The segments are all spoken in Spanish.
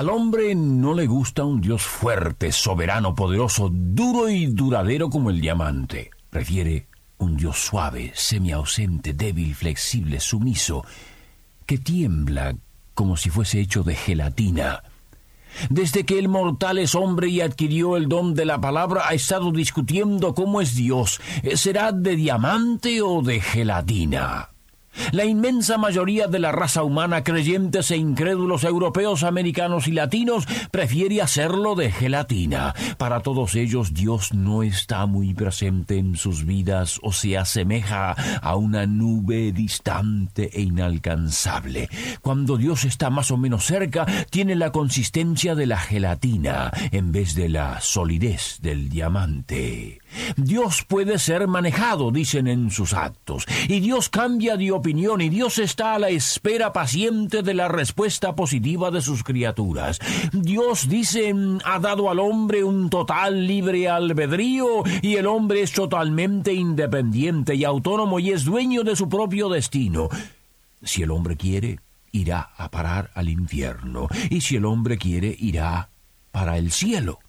Al hombre no le gusta un Dios fuerte, soberano, poderoso, duro y duradero como el diamante. Prefiere un Dios suave, semiausente, débil, flexible, sumiso, que tiembla como si fuese hecho de gelatina. Desde que el mortal es hombre y adquirió el don de la palabra, ha estado discutiendo cómo es Dios. ¿Será de diamante o de gelatina? La inmensa mayoría de la raza humana, creyentes e incrédulos europeos, americanos y latinos, prefiere hacerlo de gelatina. Para todos ellos Dios no está muy presente en sus vidas o se asemeja a una nube distante e inalcanzable. Cuando Dios está más o menos cerca, tiene la consistencia de la gelatina en vez de la solidez del diamante. Dios puede ser manejado, dicen en sus actos, y Dios cambia de opinión y Dios está a la espera paciente de la respuesta positiva de sus criaturas. Dios, dice, ha dado al hombre un total libre albedrío y el hombre es totalmente independiente y autónomo y es dueño de su propio destino. Si el hombre quiere, irá a parar al infierno, y si el hombre quiere, irá para el cielo.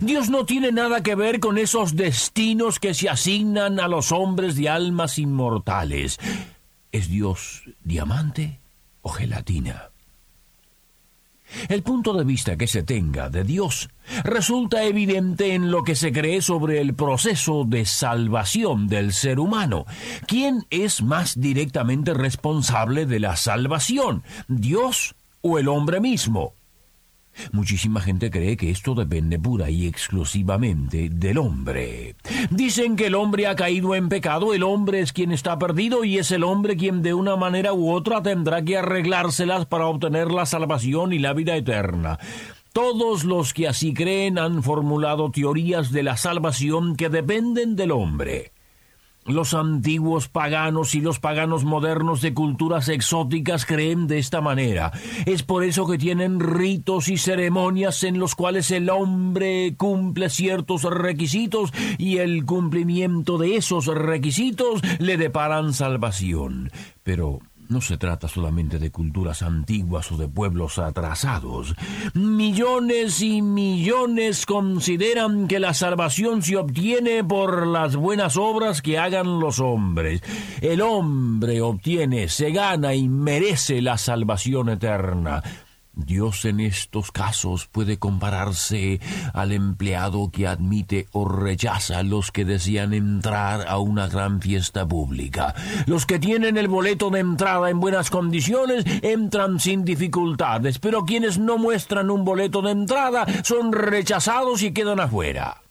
Dios no tiene nada que ver con esos destinos que se asignan a los hombres de almas inmortales. ¿Es Dios diamante o gelatina? El punto de vista que se tenga de Dios resulta evidente en lo que se cree sobre el proceso de salvación del ser humano. ¿Quién es más directamente responsable de la salvación, Dios o el hombre mismo? Muchísima gente cree que esto depende pura y exclusivamente del hombre. Dicen que el hombre ha caído en pecado, el hombre es quien está perdido y es el hombre quien de una manera u otra tendrá que arreglárselas para obtener la salvación y la vida eterna. Todos los que así creen han formulado teorías de la salvación que dependen del hombre. Los antiguos paganos y los paganos modernos de culturas exóticas creen de esta manera. Es por eso que tienen ritos y ceremonias en los cuales el hombre cumple ciertos requisitos y el cumplimiento de esos requisitos le deparan salvación. Pero no se trata solamente de culturas antiguas o de pueblos atrasados. Millones y millones consideran que la salvación se obtiene por las buenas obras que hagan los hombres. El hombre obtiene, se gana y merece la salvación eterna. Dios en estos casos puede compararse al empleado que admite o rechaza a los que desean entrar a una gran fiesta pública. Los que tienen el boleto de entrada en buenas condiciones entran sin dificultades, pero quienes no muestran un boleto de entrada son rechazados y quedan afuera.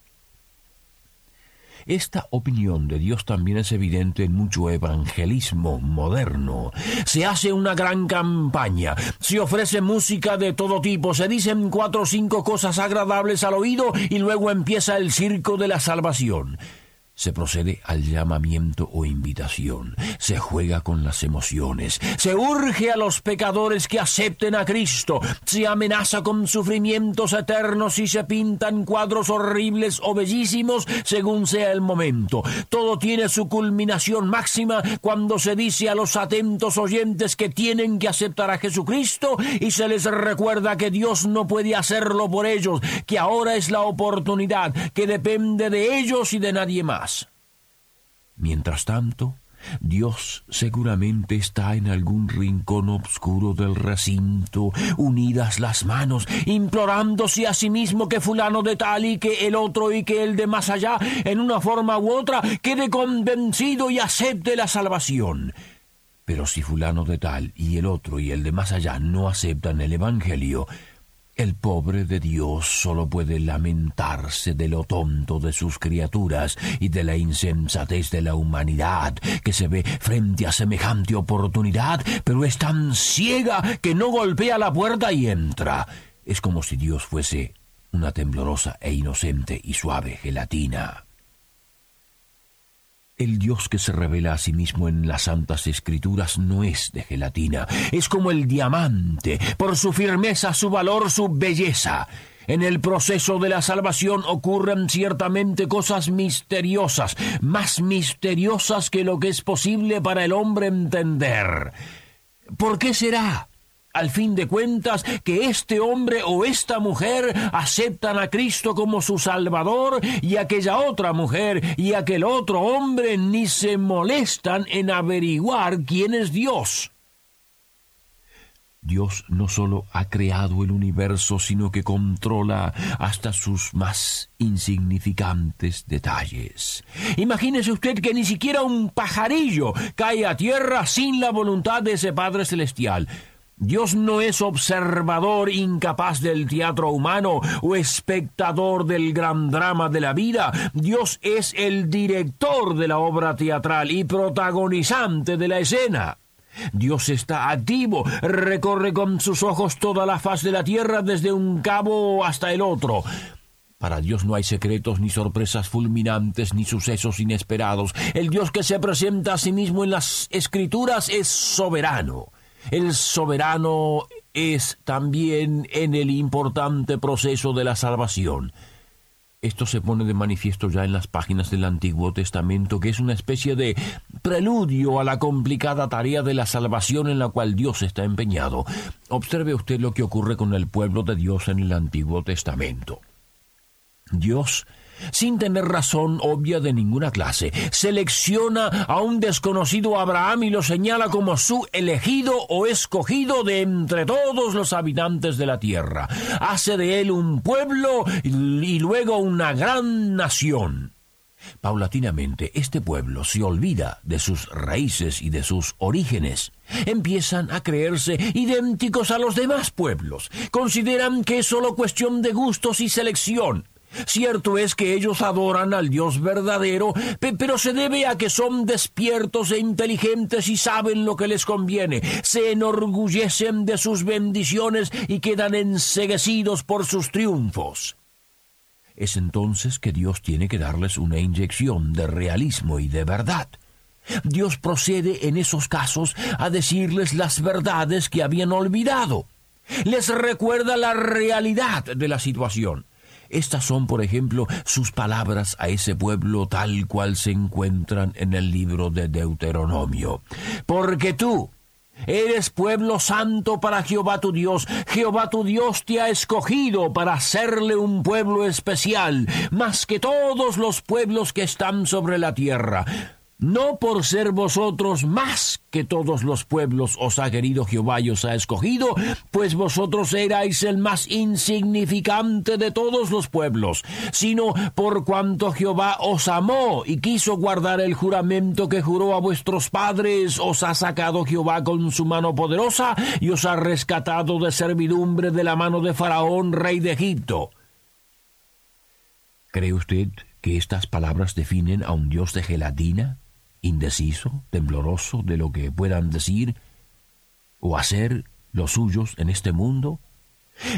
Esta opinión de Dios también es evidente en mucho evangelismo moderno. Se hace una gran campaña, se ofrece música de todo tipo, se dicen cuatro o cinco cosas agradables al oído y luego empieza el circo de la salvación se procede al llamamiento o invitación, se juega con las emociones, se urge a los pecadores que acepten a Cristo, se amenaza con sufrimientos eternos y se pintan cuadros horribles o bellísimos según sea el momento. Todo tiene su culminación máxima cuando se dice a los atentos oyentes que tienen que aceptar a Jesucristo y se les recuerda que Dios no puede hacerlo por ellos, que ahora es la oportunidad, que depende de ellos y de nadie más. Mientras tanto, Dios seguramente está en algún rincón oscuro del recinto, unidas las manos, implorándose a sí mismo que fulano de tal y que el otro y que el de más allá, en una forma u otra, quede convencido y acepte la salvación. Pero si fulano de tal y el otro y el de más allá no aceptan el Evangelio, el pobre de Dios solo puede lamentarse de lo tonto de sus criaturas y de la insensatez de la humanidad que se ve frente a semejante oportunidad, pero es tan ciega que no golpea la puerta y entra. Es como si Dios fuese una temblorosa e inocente y suave gelatina. El Dios que se revela a sí mismo en las santas escrituras no es de gelatina, es como el diamante, por su firmeza, su valor, su belleza. En el proceso de la salvación ocurren ciertamente cosas misteriosas, más misteriosas que lo que es posible para el hombre entender. ¿Por qué será? Al fin de cuentas, que este hombre o esta mujer aceptan a Cristo como su Salvador y aquella otra mujer y aquel otro hombre ni se molestan en averiguar quién es Dios. Dios no solo ha creado el universo, sino que controla hasta sus más insignificantes detalles. Imagínese usted que ni siquiera un pajarillo cae a tierra sin la voluntad de ese Padre Celestial. Dios no es observador incapaz del teatro humano o espectador del gran drama de la vida. Dios es el director de la obra teatral y protagonizante de la escena. Dios está activo, recorre con sus ojos toda la faz de la tierra desde un cabo hasta el otro. Para Dios no hay secretos, ni sorpresas fulminantes, ni sucesos inesperados. El Dios que se presenta a sí mismo en las escrituras es soberano. El soberano es también en el importante proceso de la salvación. Esto se pone de manifiesto ya en las páginas del Antiguo Testamento, que es una especie de preludio a la complicada tarea de la salvación en la cual Dios está empeñado. Observe usted lo que ocurre con el pueblo de Dios en el Antiguo Testamento. Dios sin tener razón obvia de ninguna clase. Selecciona a un desconocido Abraham y lo señala como su elegido o escogido de entre todos los habitantes de la tierra. Hace de él un pueblo y luego una gran nación. Paulatinamente, este pueblo se olvida de sus raíces y de sus orígenes. Empiezan a creerse idénticos a los demás pueblos. Consideran que es solo cuestión de gustos y selección. Cierto es que ellos adoran al Dios verdadero, pero se debe a que son despiertos e inteligentes y saben lo que les conviene, se enorgullecen de sus bendiciones y quedan enseguecidos por sus triunfos. Es entonces que Dios tiene que darles una inyección de realismo y de verdad. Dios procede en esos casos a decirles las verdades que habían olvidado. Les recuerda la realidad de la situación estas son, por ejemplo, sus palabras a ese pueblo tal cual se encuentran en el libro de Deuteronomio. Porque tú, Eres pueblo santo para Jehová tu Dios. Jehová tu Dios te ha escogido para hacerle un pueblo especial, más que todos los pueblos que están sobre la tierra no por ser vosotros más que todos los pueblos os ha querido Jehová y os ha escogido, pues vosotros erais el más insignificante de todos los pueblos, sino por cuanto Jehová os amó y quiso guardar el juramento que juró a vuestros padres, os ha sacado Jehová con su mano poderosa y os ha rescatado de servidumbre de la mano de Faraón, rey de Egipto. ¿Cree usted que estas palabras definen a un Dios de gelatina? Indeciso, tembloroso de lo que puedan decir o hacer los suyos en este mundo?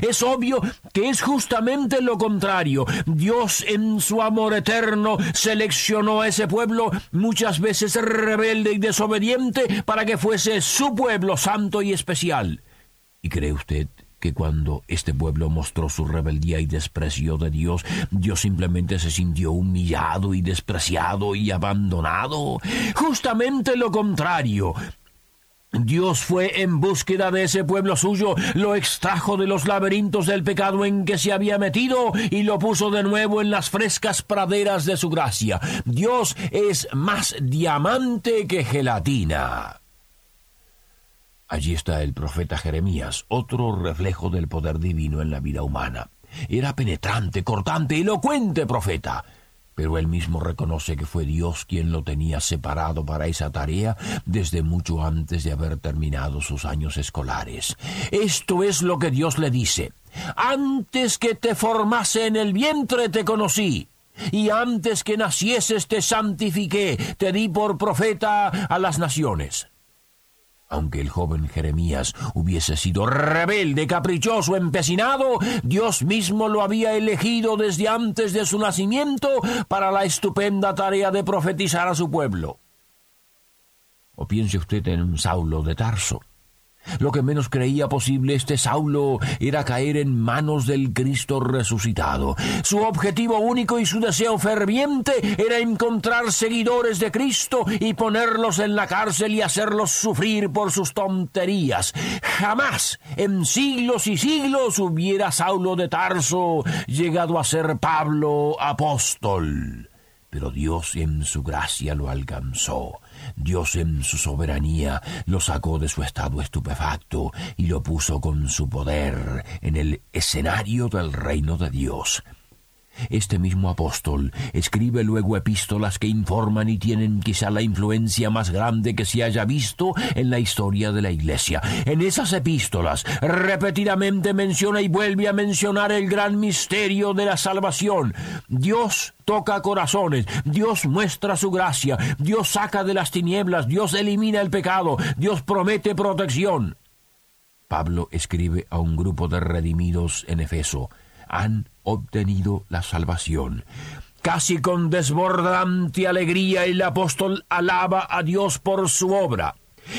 Es obvio que es justamente lo contrario. Dios en su amor eterno seleccionó a ese pueblo muchas veces rebelde y desobediente para que fuese su pueblo santo y especial. ¿Y cree usted que cuando este pueblo mostró su rebeldía y desprecio de Dios, Dios simplemente se sintió humillado y despreciado y abandonado. Justamente lo contrario. Dios fue en búsqueda de ese pueblo suyo, lo extrajo de los laberintos del pecado en que se había metido y lo puso de nuevo en las frescas praderas de su gracia. Dios es más diamante que gelatina. Allí está el profeta Jeremías, otro reflejo del poder divino en la vida humana. Era penetrante, cortante, elocuente profeta. Pero él mismo reconoce que fue Dios quien lo tenía separado para esa tarea desde mucho antes de haber terminado sus años escolares. Esto es lo que Dios le dice. Antes que te formase en el vientre te conocí y antes que nacieses te santifiqué, te di por profeta a las naciones. Aunque el joven Jeremías hubiese sido rebelde, caprichoso, empecinado, Dios mismo lo había elegido desde antes de su nacimiento para la estupenda tarea de profetizar a su pueblo. O piense usted en un Saulo de Tarso lo que menos creía posible este Saulo era caer en manos del Cristo resucitado. Su objetivo único y su deseo ferviente era encontrar seguidores de Cristo y ponerlos en la cárcel y hacerlos sufrir por sus tonterías. Jamás en siglos y siglos hubiera Saulo de Tarso llegado a ser Pablo apóstol. Pero Dios en su gracia lo alcanzó Dios en su soberanía lo sacó de su estado estupefacto y lo puso con su poder en el escenario del reino de Dios. Este mismo apóstol escribe luego epístolas que informan y tienen quizá la influencia más grande que se haya visto en la historia de la Iglesia. En esas epístolas repetidamente menciona y vuelve a mencionar el gran misterio de la salvación. Dios toca corazones, Dios muestra su gracia, Dios saca de las tinieblas, Dios elimina el pecado, Dios promete protección. Pablo escribe a un grupo de redimidos en Efeso. Han obtenido la salvación. Casi con desbordante alegría el apóstol alaba a Dios por su obra.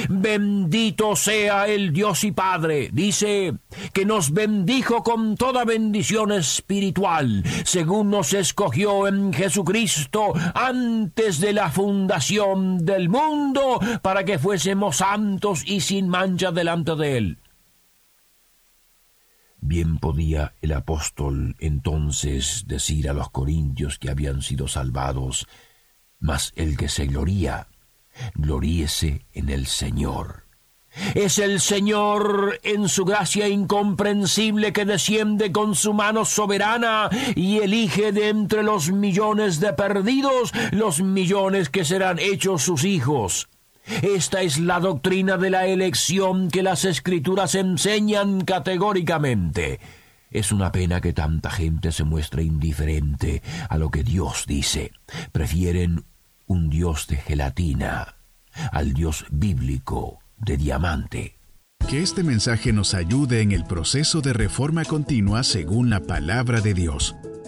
Bendito sea el Dios y Padre, dice, que nos bendijo con toda bendición espiritual, según nos escogió en Jesucristo antes de la fundación del mundo, para que fuésemos santos y sin mancha delante de Él. Bien podía el apóstol entonces decir a los corintios que habían sido salvados, mas el que se gloría, gloríese en el Señor. Es el Señor en su gracia incomprensible que desciende con su mano soberana y elige de entre los millones de perdidos los millones que serán hechos sus hijos. Esta es la doctrina de la elección que las escrituras enseñan categóricamente. Es una pena que tanta gente se muestre indiferente a lo que Dios dice. Prefieren un Dios de gelatina al Dios bíblico de diamante. Que este mensaje nos ayude en el proceso de reforma continua según la palabra de Dios.